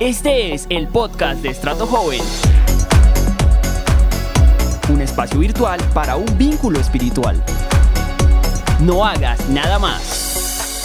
Este es el podcast de Estrato Joven. Un espacio virtual para un vínculo espiritual. No hagas nada más.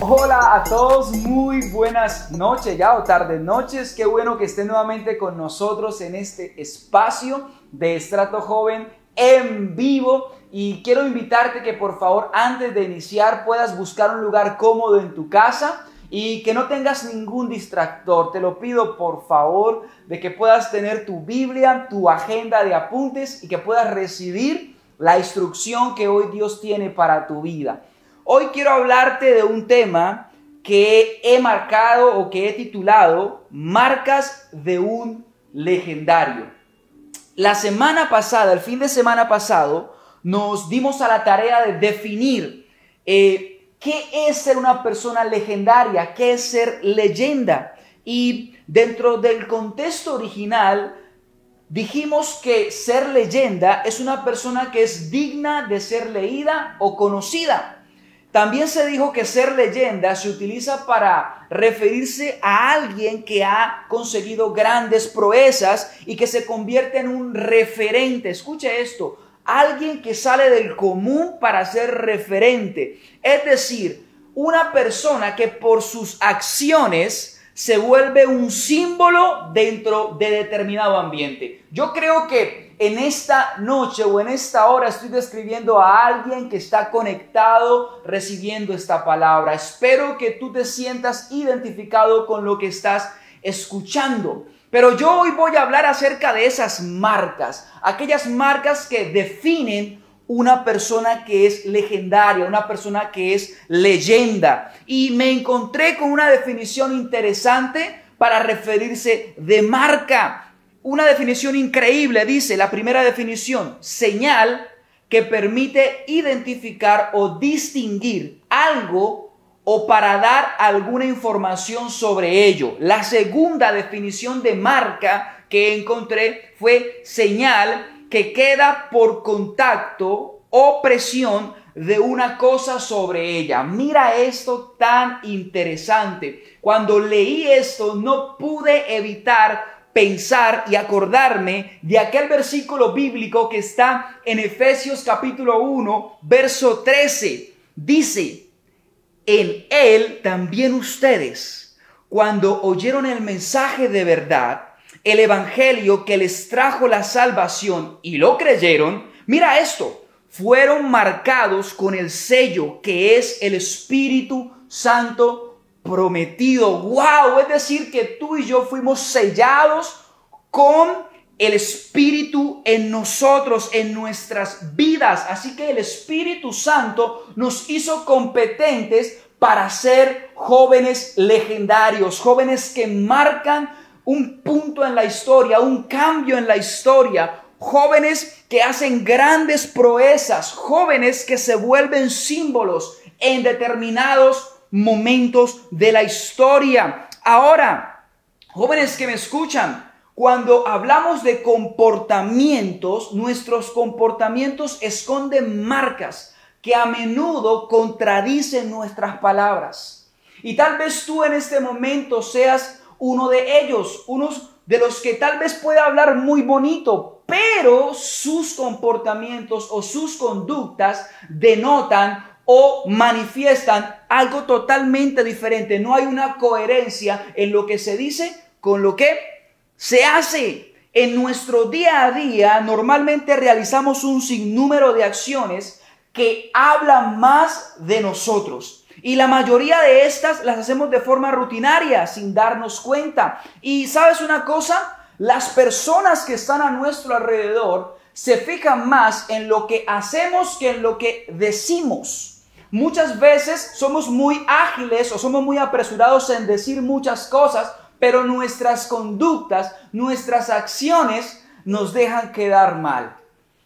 Hola a todos, muy buenas noches ya o tardes noches. Qué bueno que estén nuevamente con nosotros en este espacio de Estrato Joven en vivo. Y quiero invitarte que por favor antes de iniciar puedas buscar un lugar cómodo en tu casa y que no tengas ningún distractor. Te lo pido por favor de que puedas tener tu Biblia, tu agenda de apuntes y que puedas recibir la instrucción que hoy Dios tiene para tu vida. Hoy quiero hablarte de un tema que he marcado o que he titulado Marcas de un legendario. La semana pasada, el fin de semana pasado, nos dimos a la tarea de definir eh, ¿Qué es ser una persona legendaria? ¿Qué es ser leyenda? Y dentro del contexto original, dijimos que ser leyenda es una persona que es digna de ser leída o conocida. También se dijo que ser leyenda se utiliza para referirse a alguien que ha conseguido grandes proezas y que se convierte en un referente. Escuche esto, alguien que sale del común para ser referente. Es decir, una persona que por sus acciones se vuelve un símbolo dentro de determinado ambiente. Yo creo que en esta noche o en esta hora estoy describiendo a alguien que está conectado recibiendo esta palabra. Espero que tú te sientas identificado con lo que estás escuchando. Pero yo hoy voy a hablar acerca de esas marcas, aquellas marcas que definen una persona que es legendaria, una persona que es leyenda. Y me encontré con una definición interesante para referirse de marca. Una definición increíble, dice la primera definición, señal que permite identificar o distinguir algo o para dar alguna información sobre ello. La segunda definición de marca que encontré fue señal que queda por contacto o presión de una cosa sobre ella. Mira esto tan interesante. Cuando leí esto no pude evitar pensar y acordarme de aquel versículo bíblico que está en Efesios capítulo 1, verso 13. Dice, en Él también ustedes, cuando oyeron el mensaje de verdad, el Evangelio que les trajo la salvación y lo creyeron, mira esto, fueron marcados con el sello que es el Espíritu Santo prometido. ¡Wow! Es decir, que tú y yo fuimos sellados con el Espíritu en nosotros, en nuestras vidas. Así que el Espíritu Santo nos hizo competentes para ser jóvenes legendarios, jóvenes que marcan un punto en la historia, un cambio en la historia, jóvenes que hacen grandes proezas, jóvenes que se vuelven símbolos en determinados momentos de la historia. Ahora, jóvenes que me escuchan, cuando hablamos de comportamientos, nuestros comportamientos esconden marcas que a menudo contradicen nuestras palabras. Y tal vez tú en este momento seas uno de ellos, unos de los que tal vez pueda hablar muy bonito, pero sus comportamientos o sus conductas denotan o manifiestan algo totalmente diferente. No hay una coherencia en lo que se dice con lo que se hace. En nuestro día a día normalmente realizamos un sinnúmero de acciones que hablan más de nosotros. Y la mayoría de estas las hacemos de forma rutinaria, sin darnos cuenta. Y sabes una cosa, las personas que están a nuestro alrededor se fijan más en lo que hacemos que en lo que decimos. Muchas veces somos muy ágiles o somos muy apresurados en decir muchas cosas, pero nuestras conductas, nuestras acciones nos dejan quedar mal.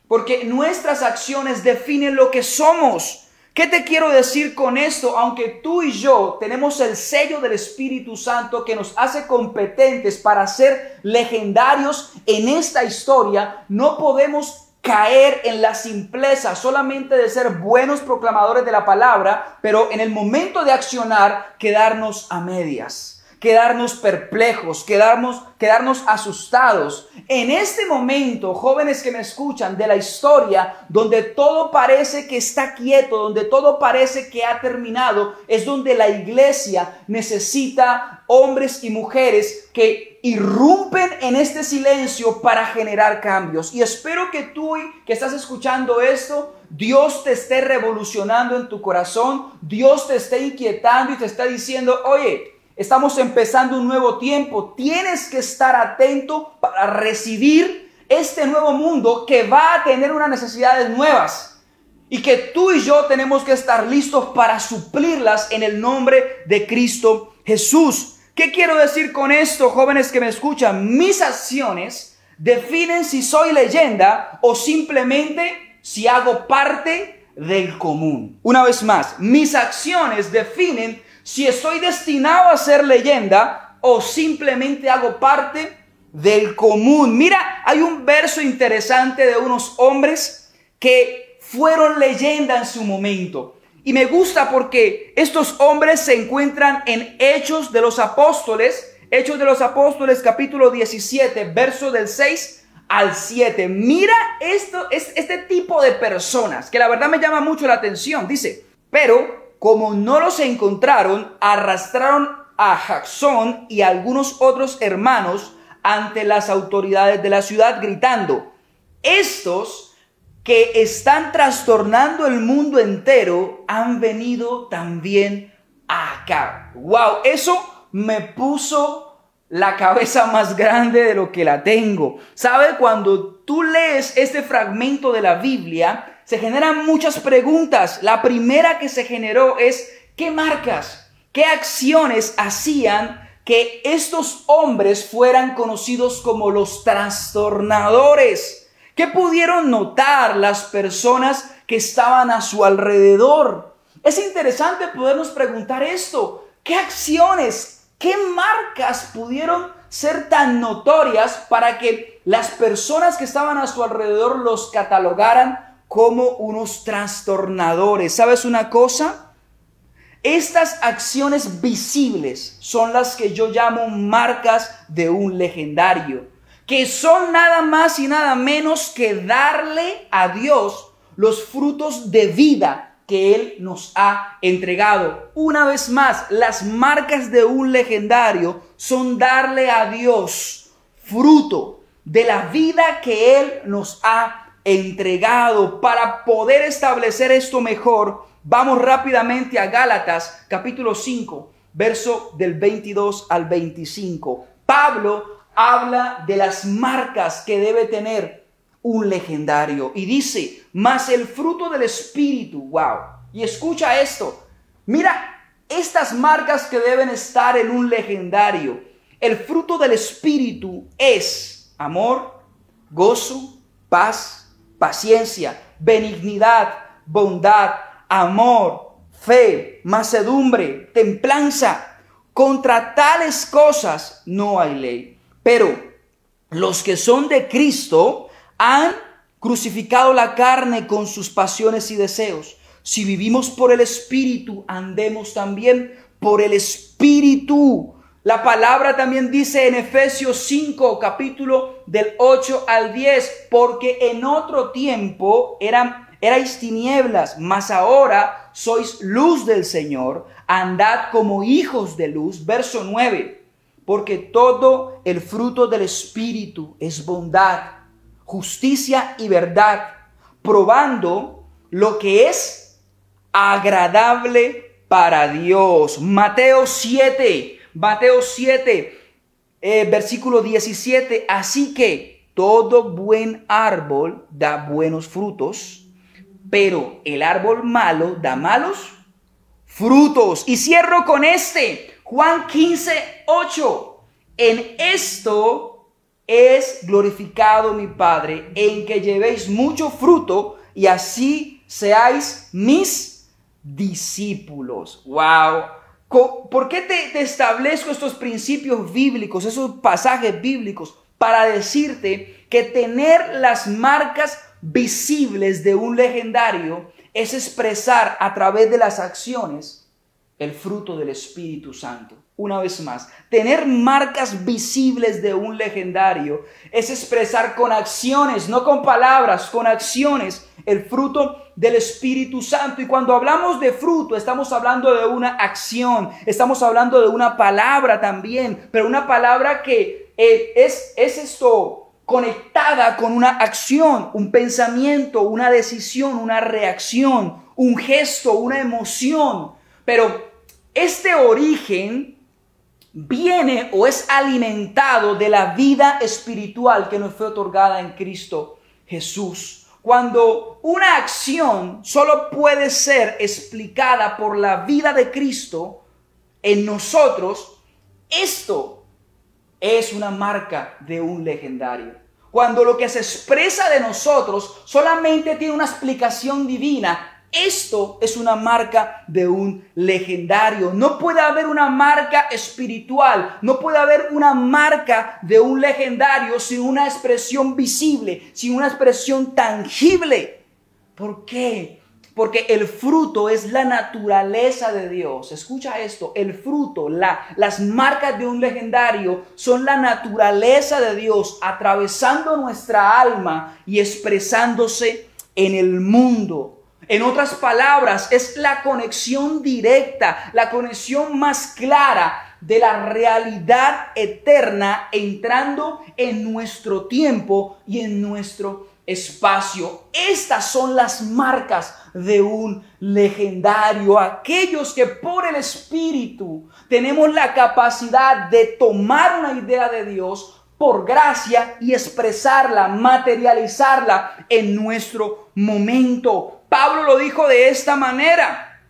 Porque nuestras acciones definen lo que somos. ¿Qué te quiero decir con esto? Aunque tú y yo tenemos el sello del Espíritu Santo que nos hace competentes para ser legendarios en esta historia, no podemos caer en la simpleza solamente de ser buenos proclamadores de la palabra, pero en el momento de accionar quedarnos a medias quedarnos perplejos, quedarnos, quedarnos asustados. En este momento, jóvenes que me escuchan de la historia, donde todo parece que está quieto, donde todo parece que ha terminado, es donde la iglesia necesita hombres y mujeres que irrumpen en este silencio para generar cambios. Y espero que tú que estás escuchando esto, Dios te esté revolucionando en tu corazón, Dios te esté inquietando y te está diciendo, oye, Estamos empezando un nuevo tiempo. Tienes que estar atento para recibir este nuevo mundo que va a tener unas necesidades nuevas. Y que tú y yo tenemos que estar listos para suplirlas en el nombre de Cristo Jesús. ¿Qué quiero decir con esto, jóvenes que me escuchan? Mis acciones definen si soy leyenda o simplemente si hago parte del común. Una vez más, mis acciones definen si estoy destinado a ser leyenda o simplemente hago parte del común. Mira, hay un verso interesante de unos hombres que fueron leyenda en su momento. Y me gusta porque estos hombres se encuentran en Hechos de los Apóstoles, Hechos de los Apóstoles capítulo 17, verso del 6 al 7. Mira esto, es este tipo de personas que la verdad me llama mucho la atención. Dice, pero como no los encontraron, arrastraron a Jackson y algunos otros hermanos ante las autoridades de la ciudad gritando, estos que están trastornando el mundo entero han venido también acá. Wow, eso me puso la cabeza más grande de lo que la tengo. ¿Sabe? Cuando tú lees este fragmento de la Biblia, se generan muchas preguntas. La primera que se generó es, ¿qué marcas, qué acciones hacían que estos hombres fueran conocidos como los trastornadores? ¿Qué pudieron notar las personas que estaban a su alrededor? Es interesante podernos preguntar esto. ¿Qué acciones, qué marcas pudieron ser tan notorias para que las personas que estaban a su alrededor los catalogaran como unos trastornadores. ¿Sabes una cosa? Estas acciones visibles son las que yo llamo marcas de un legendario, que son nada más y nada menos que darle a Dios los frutos de vida que Él nos ha entregado. Una vez más, las marcas de un legendario son darle a Dios fruto de la vida que Él nos ha entregado. Para poder establecer esto mejor, vamos rápidamente a Gálatas capítulo 5, verso del 22 al 25. Pablo habla de las marcas que debe tener un legendario y dice, más el fruto del Espíritu, wow. Y escucha esto, mira estas marcas que deben estar en un legendario. El fruto del Espíritu es amor, gozo, paz, paciencia, benignidad, bondad, amor, fe, macedumbre, templanza. Contra tales cosas no hay ley. Pero los que son de Cristo han crucificado la carne con sus pasiones y deseos. Si vivimos por el Espíritu, andemos también por el Espíritu. La palabra también dice en Efesios 5, capítulo del 8 al 10, porque en otro tiempo eran, erais tinieblas, mas ahora sois luz del Señor, andad como hijos de luz. Verso 9, porque todo el fruto del Espíritu es bondad, justicia y verdad, probando lo que es agradable para Dios. Mateo 7 Mateo 7, eh, versículo 17. Así que todo buen árbol da buenos frutos, pero el árbol malo da malos frutos. Y cierro con este, Juan 15, 8. En esto es glorificado mi Padre, en que llevéis mucho fruto y así seáis mis discípulos. Wow. ¿Por qué te, establezco estos principios bíblicos, esos pasajes bíblicos? Para decirte que tener las marcas visibles de un legendario es expresar a través de las acciones el fruto del Espíritu Santo. Una vez más, tener marcas visibles de un legendario es expresar con acciones, no con palabras, con acciones, el fruto del Espíritu Santo. Y cuando hablamos de fruto, estamos hablando de una acción, estamos hablando de una palabra también, pero una palabra que eh, es, es esto conectada con una acción, un pensamiento, una decisión, una reacción, un gesto, una emoción. Pero este origen viene o es alimentado de la vida espiritual que nos fue otorgada en Cristo Jesús. Cuando una acción solo puede ser explicada por la vida de Cristo en nosotros, esto es una marca de un legendario. Cuando lo que se expresa de nosotros solamente tiene una explicación divina, esto es una marca de un legendario. No puede haber una marca espiritual, no puede haber una marca de un legendario sin una expresión visible, sin una expresión tangible. ¿Por qué? Porque el fruto es la naturaleza de Dios. Escucha esto, el fruto, las marcas de un legendario son la naturaleza de Dios atravesando nuestra alma y expresándose en el mundo. En otras palabras, es la conexión directa, la conexión más clara de la realidad eterna entrando en nuestro tiempo y en nuestro espacio. Estas son las marcas de un legendario, aquellos que por el Espíritu tenemos la capacidad de tomar una idea de Dios por gracia y expresarla, materializarla en nuestro momento. Pablo lo dijo de esta manera.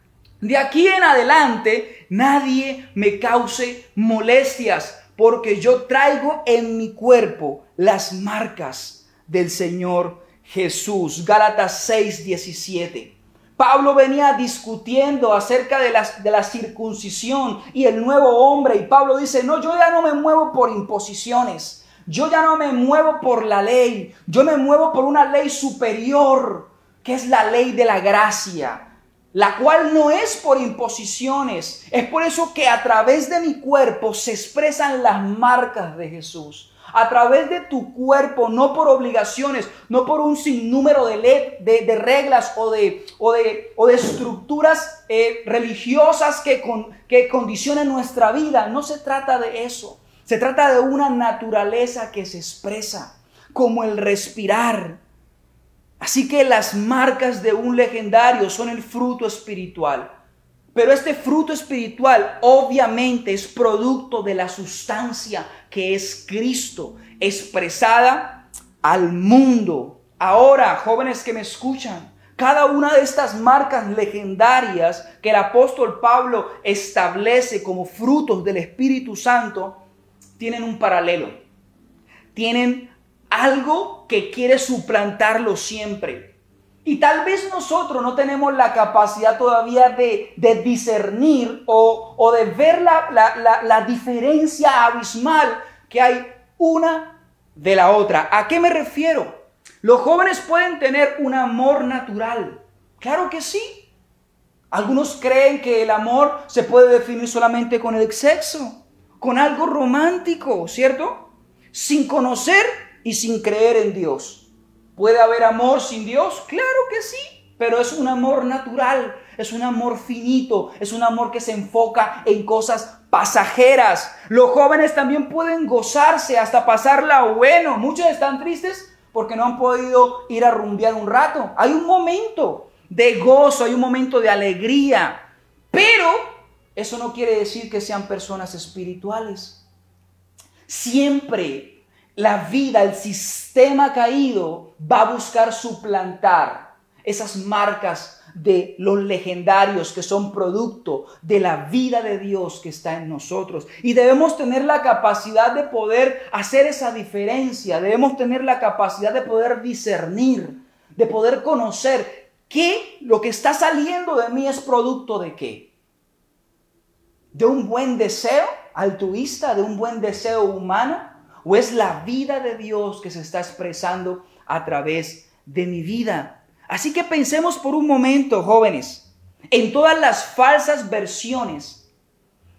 De aquí en adelante nadie me cause molestias, porque yo traigo en mi cuerpo las marcas del Señor Jesús. Gálatas 6, 17. Pablo venía discutiendo acerca de, de la circuncisión y el nuevo hombre. Y Pablo dice, no, yo ya no me muevo por imposiciones. Yo ya no me muevo por la ley. Yo me muevo por una ley superior que es la ley de la gracia, la cual no es por imposiciones. Es por eso que a través de mi cuerpo se expresan las marcas de Jesús. A través de tu cuerpo, no por obligaciones, no por un sinnúmero de, de, reglas o de, o de, o de estructuras eh, religiosas que, con, que condicionan nuestra vida. No se trata de eso. Se trata de una naturaleza que se expresa, como el respirar, Así que las marcas de un legendario son el fruto espiritual. Pero este fruto espiritual obviamente es producto de la sustancia que es Cristo, expresada al mundo. Ahora, jóvenes que me escuchan, cada una de estas marcas legendarias que el apóstol Pablo establece como frutos del Espíritu Santo, tienen un paralelo. Tienen algo que quiere suplantarlo siempre. Y tal vez nosotros no tenemos la capacidad todavía de, discernir o, de ver la, la diferencia abismal que hay una de la otra. ¿A qué me refiero? Los jóvenes pueden tener un amor natural. Claro que sí. Algunos creen que el amor se puede definir solamente con el sexo, con algo romántico, ¿cierto? Sin conocer y sin creer en Dios. ¿Puede haber amor sin Dios? Claro que sí, pero es un amor natural, es un amor finito, es un amor que se enfoca en cosas pasajeras. Los jóvenes también pueden gozarse hasta pasarla bueno. Muchos están tristes porque no han podido ir a rumbear un rato. Hay un momento de gozo, hay un momento de alegría, pero eso no quiere decir que sean personas espirituales. Siempre la vida, el sistema caído va a buscar suplantar esas marcas de los legendarios que son producto de la vida de Dios que está en nosotros. Y debemos tener la capacidad de poder hacer esa diferencia, debemos tener la capacidad de poder discernir, de poder conocer qué lo que está saliendo de mí es producto de qué. De un buen deseo altruista, de un buen deseo humano, o es la vida de Dios que se está expresando a través de mi vida. Así que pensemos por un momento, jóvenes, en todas las falsas versiones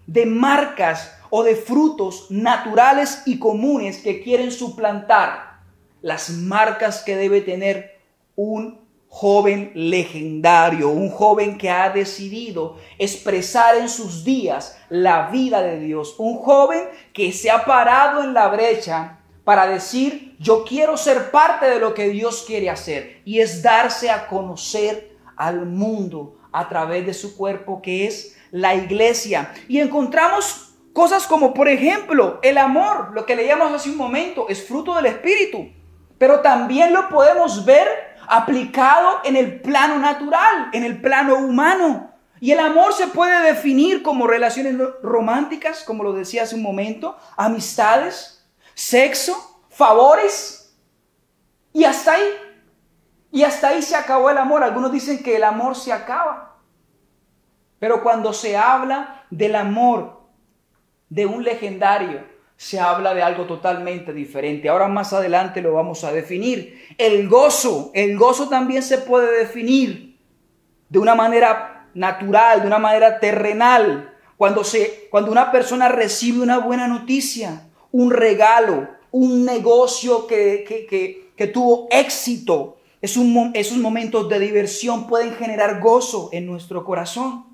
de marcas o de frutos naturales y comunes que quieren suplantar las marcas que debe tener un joven legendario, un joven que ha decidido expresar en sus días la vida de Dios, un joven que se ha parado en la brecha para decir, yo quiero ser parte de lo que Dios quiere hacer, y es darse a conocer al mundo a través de su cuerpo que es la iglesia. Y encontramos cosas como, por ejemplo, el amor, lo que leíamos hace un momento, es fruto del Espíritu, pero también lo podemos ver aplicado en el plano natural, en el plano humano. Y el amor se puede definir como relaciones románticas, como lo decía hace un momento, amistades, sexo, favores. Y hasta ahí. Y hasta ahí se acabó el amor. Algunos dicen que el amor se acaba. Pero cuando se habla del amor de un legendario, se habla de algo totalmente diferente. Ahora más adelante lo vamos a definir. El gozo, el gozo también se puede definir de una manera natural, de una manera terrenal. Cuando, se, cuando una persona recibe una buena noticia, un regalo, un negocio que, que, tuvo éxito, es un, esos momentos de diversión pueden generar gozo en nuestro corazón.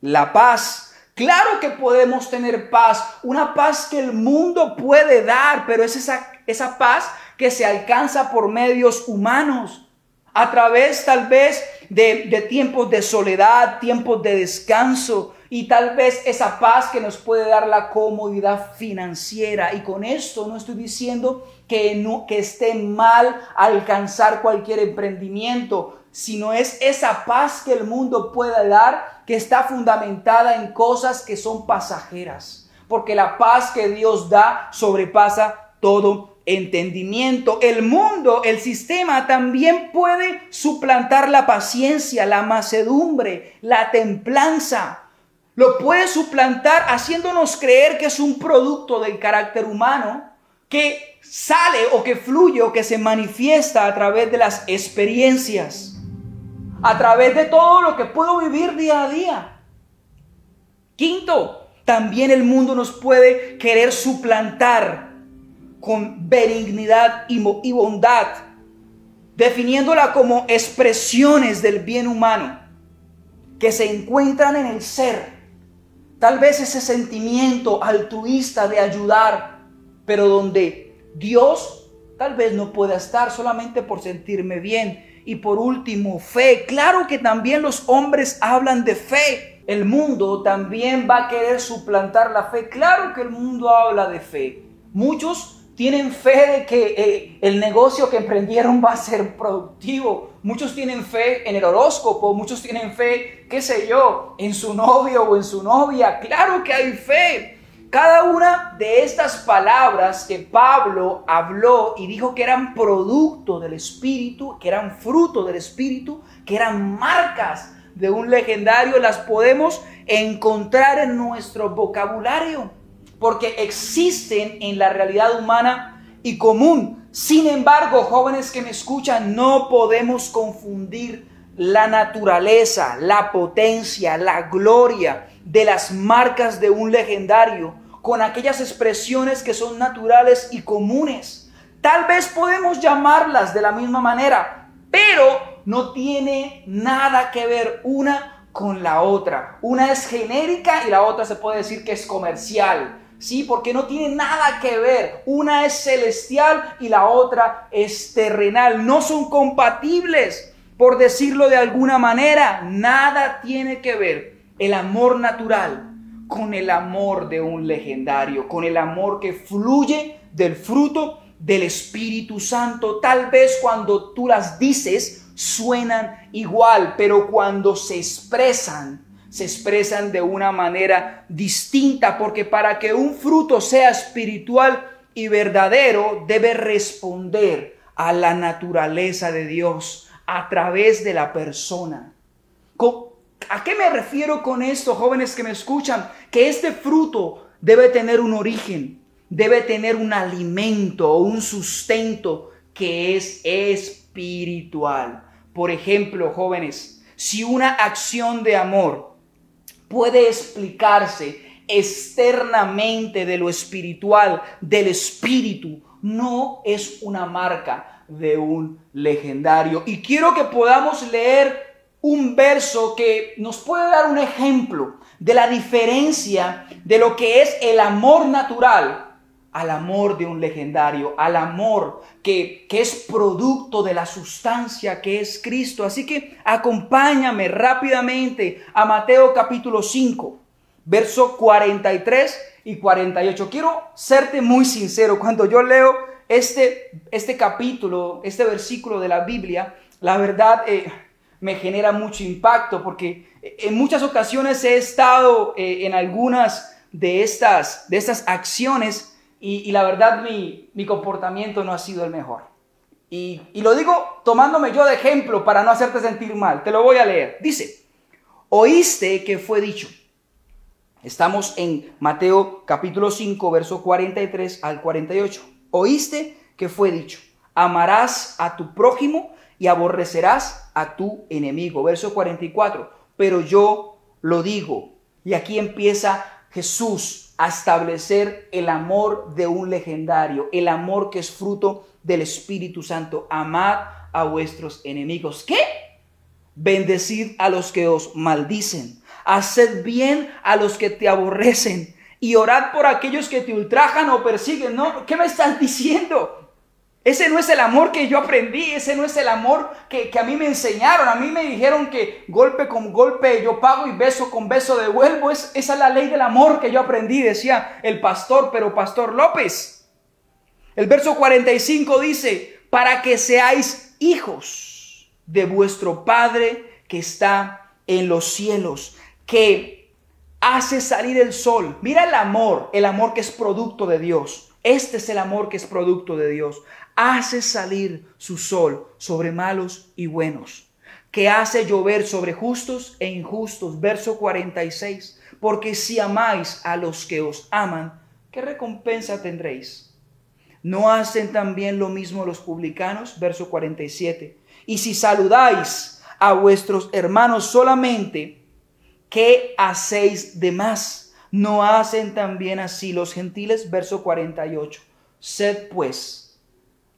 La paz Claro que podemos tener paz, una paz que el mundo puede dar, pero es esa, esa paz que se alcanza por medios humanos, a través tal vez de, de tiempos de soledad, tiempos de descanso, y tal vez esa paz que nos puede dar la comodidad financiera. Y con esto no estoy diciendo que, no, que esté mal alcanzar cualquier emprendimiento, sino es esa paz que el mundo puede dar que está fundamentada en cosas que son pasajeras, porque la paz que Dios da sobrepasa todo entendimiento. El mundo, el sistema también puede suplantar la paciencia, la macedumbre, la templanza. Lo puede suplantar haciéndonos creer que es un producto del carácter humano que sale o que fluye o que se manifiesta a través de las experiencias a través de todo lo que puedo vivir día a día. Quinto, también el mundo nos puede querer suplantar con benignidad y bondad, definiéndola como expresiones del bien humano que se encuentran en el ser. Tal vez ese sentimiento altruista de ayudar, pero donde Dios tal vez no pueda estar solamente por sentirme bien, y por último, fe. Claro que también los hombres hablan de fe. El mundo también va a querer suplantar la fe. Claro que el mundo habla de fe. Muchos tienen fe de que eh, el negocio que emprendieron va a ser productivo. Muchos tienen fe en el horóscopo, muchos tienen fe, qué sé yo, en su novio o en su novia. Claro que hay fe. Cada una de estas palabras que Pablo habló y dijo que eran producto del Espíritu, que eran fruto del Espíritu, que eran marcas de un legendario, las podemos encontrar en nuestro vocabulario, porque existen en la realidad humana y común. Sin embargo, jóvenes que me escuchan, no podemos confundir la naturaleza, la potencia, la gloria de las marcas de un legendario con aquellas expresiones que son naturales y comunes. Tal vez podemos llamarlas de la misma manera, pero no tiene nada que ver una con la otra. Una es genérica y la otra se puede decir que es comercial. Sí, porque no tiene nada que ver. Una es celestial y la otra es terrenal. No son compatibles, por decirlo de alguna manera. Nada tiene que ver el amor natural con el amor de un legendario, con el amor que fluye del fruto del Espíritu Santo. Tal vez cuando tú las dices suenan igual, pero cuando se expresan, se expresan de una manera distinta, porque para que un fruto sea espiritual y verdadero, debe responder a la naturaleza de Dios a través de la persona. ¿A qué me refiero con esto, jóvenes que me escuchan? Que este fruto debe tener un origen, debe tener un alimento o un sustento que es espiritual. Por ejemplo, jóvenes, si una acción de amor puede explicarse externamente de lo espiritual, del espíritu, no es una marca de un legendario. Y quiero que podamos leer un verso que nos puede dar un ejemplo de la diferencia de lo que es el amor natural al amor de un legendario, al amor que, que, es producto de la sustancia que es Cristo. Así que acompáñame rápidamente a Mateo capítulo 5, verso 43 y 48. Quiero serte muy sincero, cuando yo leo este, este capítulo, este versículo de la Biblia, la verdad eh, me genera mucho impacto porque en muchas ocasiones he estado eh, en algunas de estas, de estas acciones y, la verdad mi, mi, comportamiento no ha sido el mejor. Y, y lo digo tomándome yo de ejemplo para no hacerte sentir mal. Te lo voy a leer. Dice, oíste que fue dicho. Estamos en Mateo capítulo 5, verso 43 al 48. Oíste que fue dicho, amarás a tu prójimo y aborrecerás a tu enemigo. Verso 44. Pero yo lo digo. Y aquí empieza Jesús a establecer el amor de un legendario, el amor que es fruto del Espíritu Santo. Amad a vuestros enemigos. ¿Qué? Bendecid a los que os maldicen. Haced bien a los que te aborrecen. Y orad por aquellos que te ultrajan o persiguen. ¿No? ¿Qué me estás diciendo? Ese no es el amor que yo aprendí, ese no es el amor que, a mí me enseñaron. A mí me dijeron que golpe con golpe yo pago y beso con beso devuelvo. Es, esa es la ley del amor que yo aprendí, decía el pastor, pero pastor López. El verso 45 dice, para que seáis hijos de vuestro Padre que está en los cielos, que hace salir el sol. Mira el amor, el amor que es producto de Dios. Este es el amor que es producto de Dios hace salir su sol sobre malos y buenos, que hace llover sobre justos e injustos. Verso 46. Porque si amáis a los que os aman, ¿qué recompensa tendréis? ¿No hacen también lo mismo los publicanos? Verso 47. Y si saludáis a vuestros hermanos solamente, ¿qué hacéis de más? ¿No hacen también así los gentiles? Verso 48. Sed pues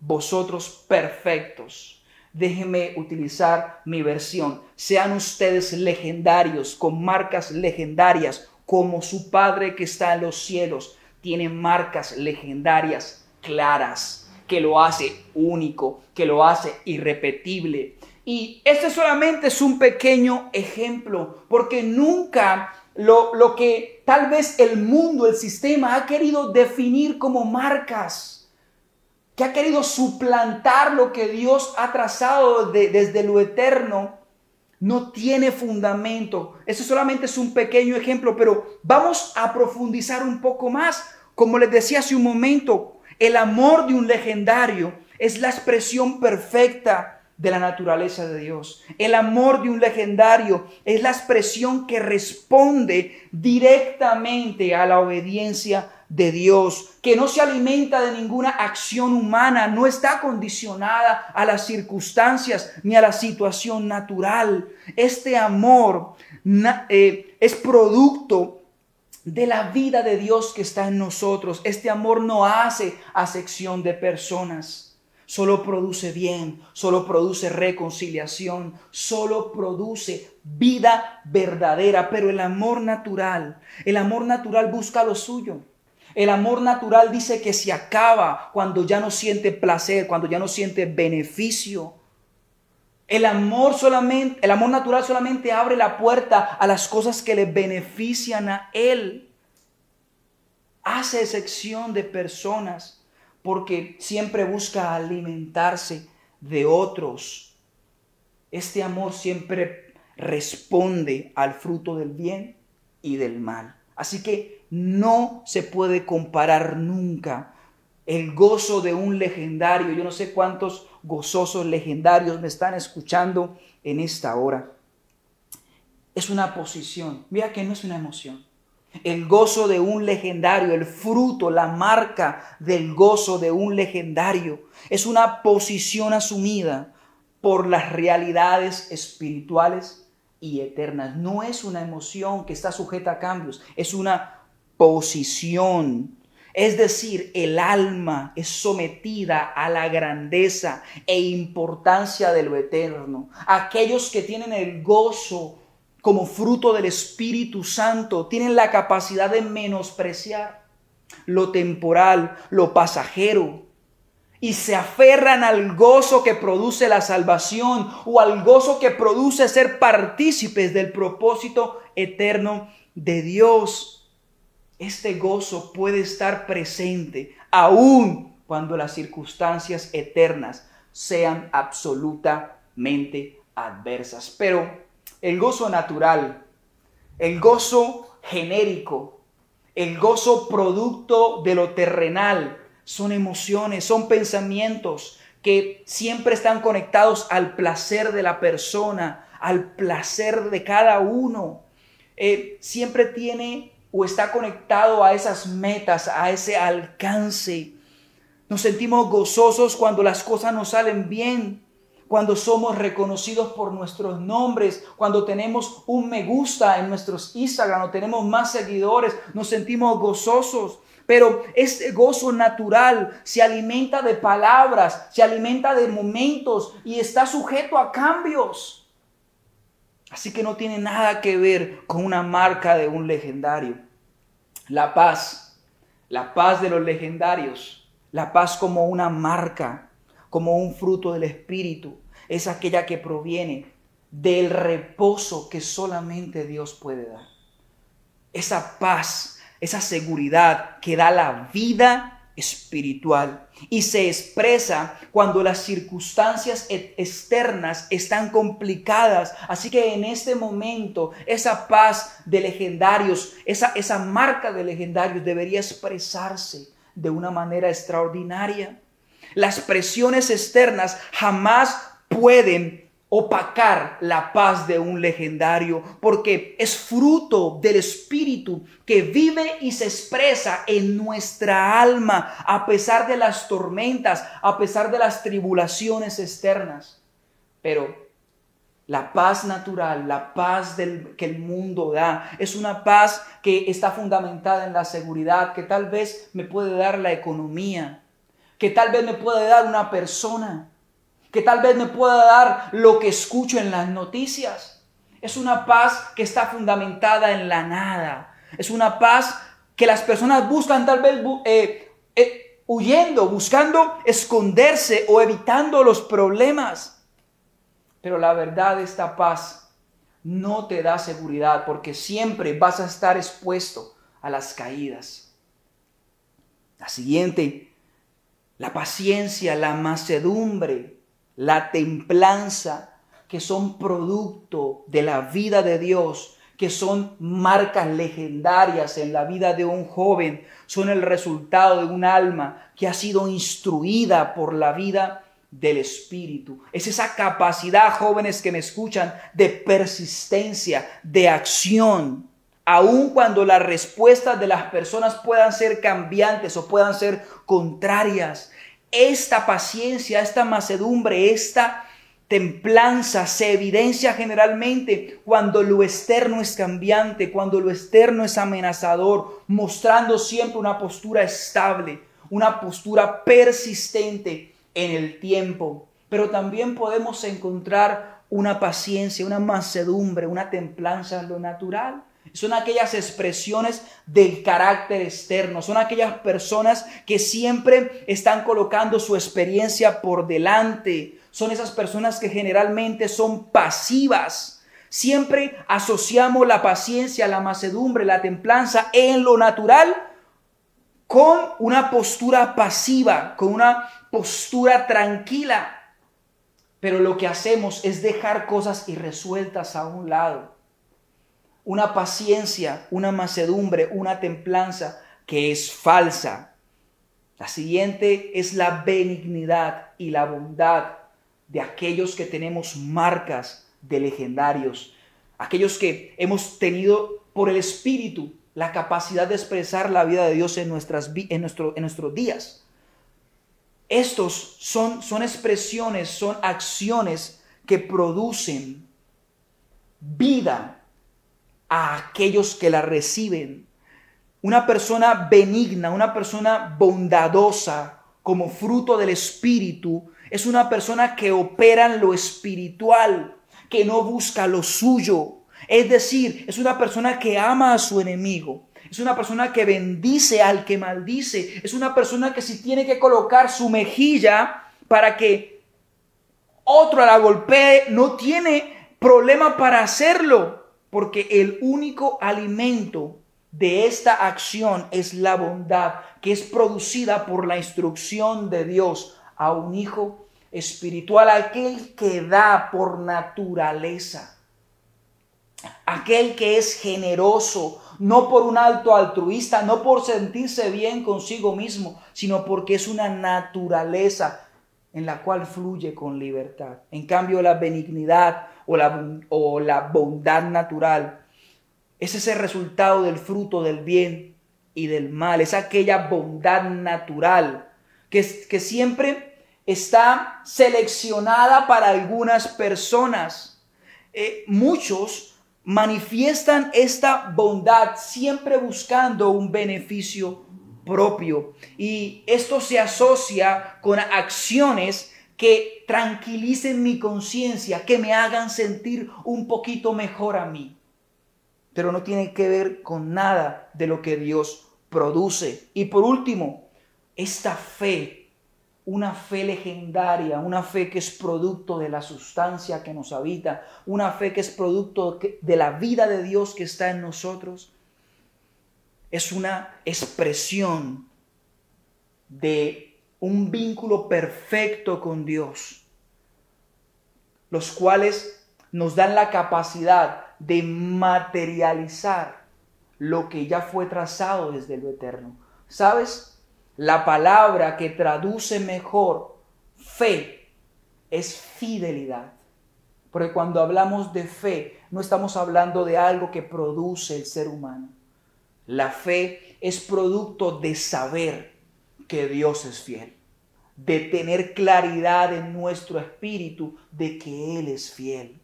vosotros perfectos. Déjenme utilizar mi versión. Sean ustedes legendarios, con marcas legendarias, como su Padre que está en los cielos tiene marcas legendarias claras, que lo hace único, que lo hace irrepetible. Y este solamente es un pequeño ejemplo, porque nunca lo, lo que tal vez el mundo, el sistema ha querido definir como marcas que ha querido suplantar lo que Dios ha trazado desde lo eterno, no tiene fundamento. Eso solamente es un pequeño ejemplo, pero vamos a profundizar un poco más. Como les decía hace un momento, el amor de un legendario es la expresión perfecta de la naturaleza de Dios. El amor de un legendario es la expresión que responde directamente a la obediencia de Dios, que no se alimenta de ninguna acción humana, no está condicionada a las circunstancias ni a la situación natural. Este amor eh, es producto de la vida de Dios que está en nosotros. Este amor no hace acepción de personas. Solo produce bien, solo produce reconciliación, solo produce vida verdadera, pero el amor natural, el amor natural busca lo suyo. El amor natural dice que se acaba cuando ya no siente placer, cuando ya no siente beneficio. El amor solamente, el amor natural solamente abre la puerta a las cosas que le benefician a él. Hace excepción de personas porque siempre busca alimentarse de otros. Este amor siempre responde al fruto del bien y del mal. Así que no se puede comparar nunca el gozo de un legendario. Yo no sé cuántos gozosos legendarios me están escuchando en esta hora. Es una posición. Mira que no es una emoción. El gozo de un legendario, el fruto, la marca del gozo de un legendario, es una posición asumida por las realidades espirituales y eternas. No es una emoción que está sujeta a cambios, es una posición. Es decir, el alma es sometida a la grandeza e importancia de lo eterno. Aquellos que tienen el gozo como fruto del Espíritu Santo tienen la capacidad de menospreciar lo temporal, lo pasajero, y se aferran al gozo que produce la salvación o al gozo que produce ser partícipes del propósito eterno de Dios. Este gozo puede estar presente aún cuando las circunstancias eternas sean absolutamente adversas. Pero el gozo natural, el gozo genérico, el gozo producto de lo terrenal, son emociones, son pensamientos que siempre están conectados al placer de la persona, al placer de cada uno. Eh, siempre tiene o está conectado a esas metas, a ese alcance. Nos sentimos gozosos cuando las cosas nos salen bien, cuando somos reconocidos por nuestros nombres, cuando tenemos un me gusta en nuestros Instagram o tenemos más seguidores, nos sentimos gozosos. Pero este gozo natural se alimenta de palabras, se alimenta de momentos y está sujeto a cambios. Así que no tiene nada que ver con una marca de un legendario. La paz, la paz de los legendarios, la paz como una marca, como un fruto del Espíritu, es aquella que proviene del reposo que solamente Dios puede dar. Esa paz esa seguridad que da la vida espiritual y se expresa cuando las circunstancias e-, externas están complicadas. Así que en este momento esa paz de legendarios, esa, esa marca de legendarios debería expresarse de una manera extraordinaria. Las presiones externas jamás pueden opacar la paz de un legendario, porque es fruto del Espíritu que vive y se expresa en nuestra alma a pesar de las tormentas, a pesar de las tribulaciones externas. Pero la paz natural, la paz del, que el mundo da, es una paz que está fundamentada en la seguridad, que tal vez me puede dar la economía, que tal vez me puede dar una persona, que tal vez me pueda dar lo que escucho en las noticias. Es una paz que está fundamentada en la nada. Es una paz que las personas buscan tal vez eh, eh, huyendo, buscando esconderse o evitando los problemas. Pero la verdad esta paz no te da seguridad porque siempre vas a estar expuesto a las caídas. La siguiente, la paciencia, la macedumbre, la templanza, que son producto de la vida de Dios, que son marcas legendarias en la vida de un joven, son el resultado de un alma que ha sido instruida por la vida del Espíritu. Es esa capacidad, jóvenes que me escuchan, de persistencia, de acción, aun cuando las respuestas de las personas puedan ser cambiantes o puedan ser contrarias. Esta paciencia, esta macedumbre, esta templanza se evidencia generalmente cuando lo externo es cambiante, cuando lo externo es amenazador, mostrando siempre una postura estable, una postura persistente en el tiempo. Pero también podemos encontrar una paciencia, una macedumbre, una templanza en lo natural. Son aquellas expresiones del carácter externo. Son aquellas personas que siempre están colocando su experiencia por delante. Son esas personas que generalmente son pasivas. Siempre asociamos la paciencia, la macedumbre, la templanza en lo natural con una postura pasiva, con una postura tranquila. Pero lo que hacemos es dejar cosas irresueltas a un lado una paciencia, una macedumbre, una templanza que es falsa. La siguiente es la benignidad y la bondad de aquellos que tenemos marcas de legendarios, aquellos que hemos tenido por el Espíritu la capacidad de expresar la vida de Dios en, nuestras, en, nuestro, en nuestros días. Estos son, son expresiones, son acciones que producen vida a aquellos que la reciben. Una persona benigna, una persona bondadosa como fruto del Espíritu, es una persona que opera en lo espiritual, que no busca lo suyo. Es decir, es una persona que ama a su enemigo. Es una persona que bendice al que maldice. Es una persona que si tiene que colocar su mejilla para que otro la golpee, no tiene problema para hacerlo. Porque el único alimento de esta acción es la bondad que es producida por la instrucción de Dios a un hijo espiritual, aquel que da por naturaleza, aquel que es generoso, no por un alto altruista, no por sentirse bien consigo mismo, sino porque es una naturaleza en la cual fluye con libertad. En cambio, la benignidad o la, o la bondad natural es ese resultado del fruto del bien y del mal, es aquella bondad natural que, que siempre está seleccionada para algunas personas. Eh, muchos manifiestan esta bondad siempre buscando un beneficio propio. Y esto se asocia con acciones que tranquilicen mi conciencia, que me hagan sentir un poquito mejor a mí. Pero no tiene que ver con nada de lo que Dios produce. Y por último, esta fe una fe legendaria, una fe que es producto de la sustancia que nos habita, una fe que es producto de la vida de Dios que está en nosotros, es una expresión de un vínculo perfecto con Dios, los cuales nos dan la capacidad de materializar lo que ya fue trazado desde lo eterno. ¿Sabes? La palabra que traduce mejor fe es fidelidad. Porque cuando hablamos de fe, no estamos hablando de algo que produce el ser humano. La fe es producto de saber que Dios es fiel, de tener claridad en nuestro espíritu de que Él es fiel.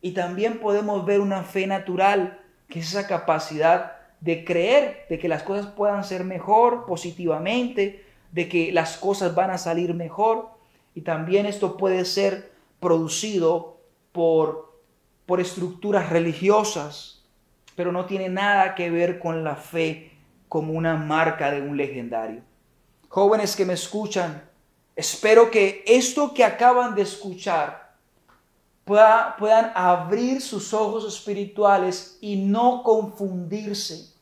Y también podemos ver una fe natural, que es esa capacidad de creer de que las cosas puedan ser mejor positivamente, de que las cosas van a salir mejor. Y también esto puede ser producido por, por estructuras religiosas, pero no tiene nada que ver con la fe como una marca de un legendario. Jóvenes que me escuchan, espero que esto que acaban de escuchar puedan abrir sus ojos espirituales y no confundirse,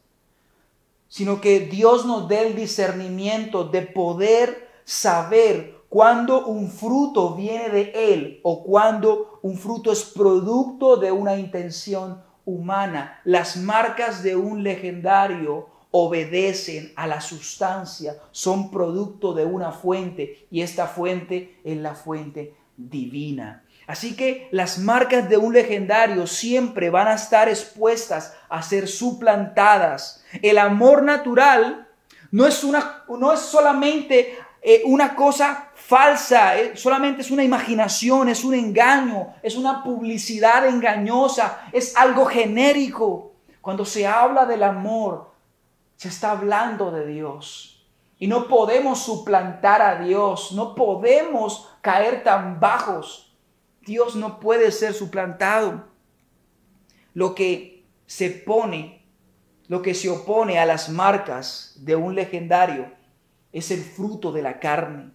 sino que Dios nos dé el discernimiento de poder saber cuando un fruto viene de Él o cuando un fruto es producto de una intención humana. Las marcas de un legendario obedecen a la sustancia, son producto de una fuente y esta fuente es la fuente divina. Así que las marcas de un legendario siempre van a estar expuestas a ser suplantadas. El amor natural no es, una, no es solamente eh, una cosa falsa, eh, solamente es una imaginación, es un engaño, es una publicidad engañosa, es algo genérico. Cuando se habla del amor, se está hablando de Dios. Y no podemos suplantar a Dios, no podemos caer tan bajos Dios no puede ser suplantado. Lo que se pone, lo que se opone a las marcas de un legendario es el fruto de la carne.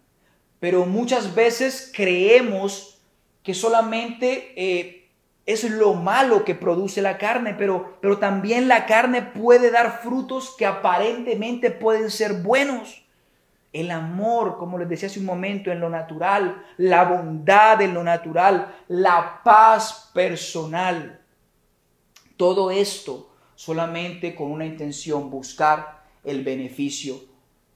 Pero muchas veces creemos que solamente eh, es lo malo que produce la carne, pero, pero también la carne puede dar frutos que aparentemente pueden ser buenos el amor, como les decía hace un momento, en lo natural, la bondad en lo natural, la paz personal. Todo esto solamente con una intención, buscar el beneficio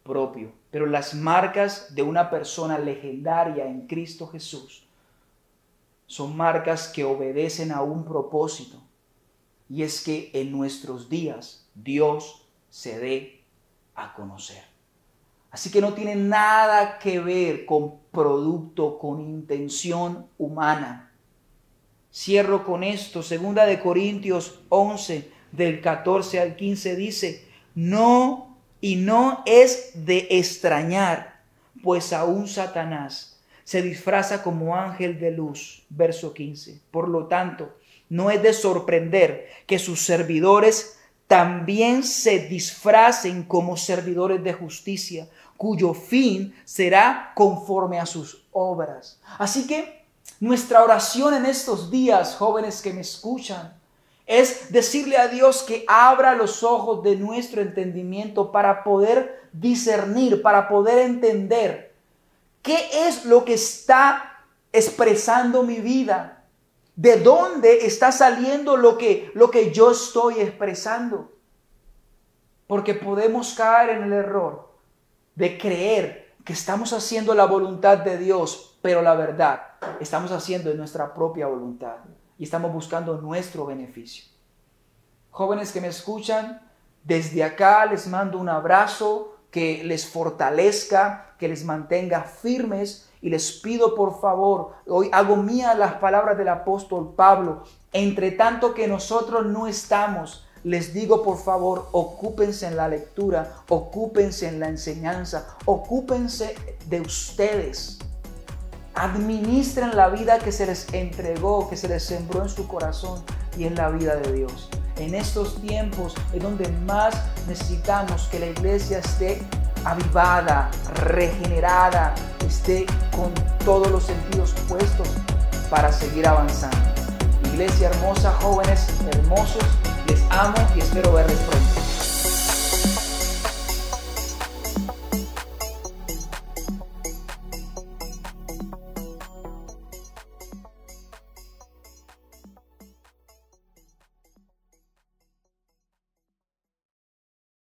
propio. Pero las marcas de una persona legendaria en Cristo Jesús son marcas que obedecen a un propósito. Y es que en nuestros días Dios se dé a conocer. Así que no tiene nada que ver con producto, con intención humana. Cierro con esto. Segunda de Corintios 11, del 14 al 15 dice, no, y no es de extrañar, pues aún Satanás se disfraza como ángel de luz. Verso 15. Por lo tanto, no es de sorprender que sus servidores también se disfracen como servidores de justicia, cuyo fin será conforme a sus obras. Así que nuestra oración en estos días, jóvenes que me escuchan, es decirle a Dios que abra los ojos de nuestro entendimiento para poder discernir, para poder entender qué es lo que está expresando mi vida, de dónde está saliendo lo que, lo que yo estoy expresando. Porque podemos caer en el error de creer que estamos haciendo la voluntad de Dios, pero la verdad, estamos haciendo nuestra propia voluntad y estamos buscando nuestro beneficio. Jóvenes que me escuchan, desde acá les mando un abrazo que les fortalezca, que les mantenga firmes y les pido por favor, hoy hago mía las palabras del apóstol Pablo, entre tanto que nosotros no estamos, les digo por favor, ocúpense en la lectura, ocúpense en la enseñanza, ocúpense de ustedes. Administren la vida que se les entregó, que se les sembró en su corazón y en la vida de Dios. En estos tiempos es donde más necesitamos que la iglesia esté avivada, regenerada, esté con todos los sentidos puestos para seguir avanzando. Iglesia hermosa, jóvenes hermosos, les amo y espero verles pronto.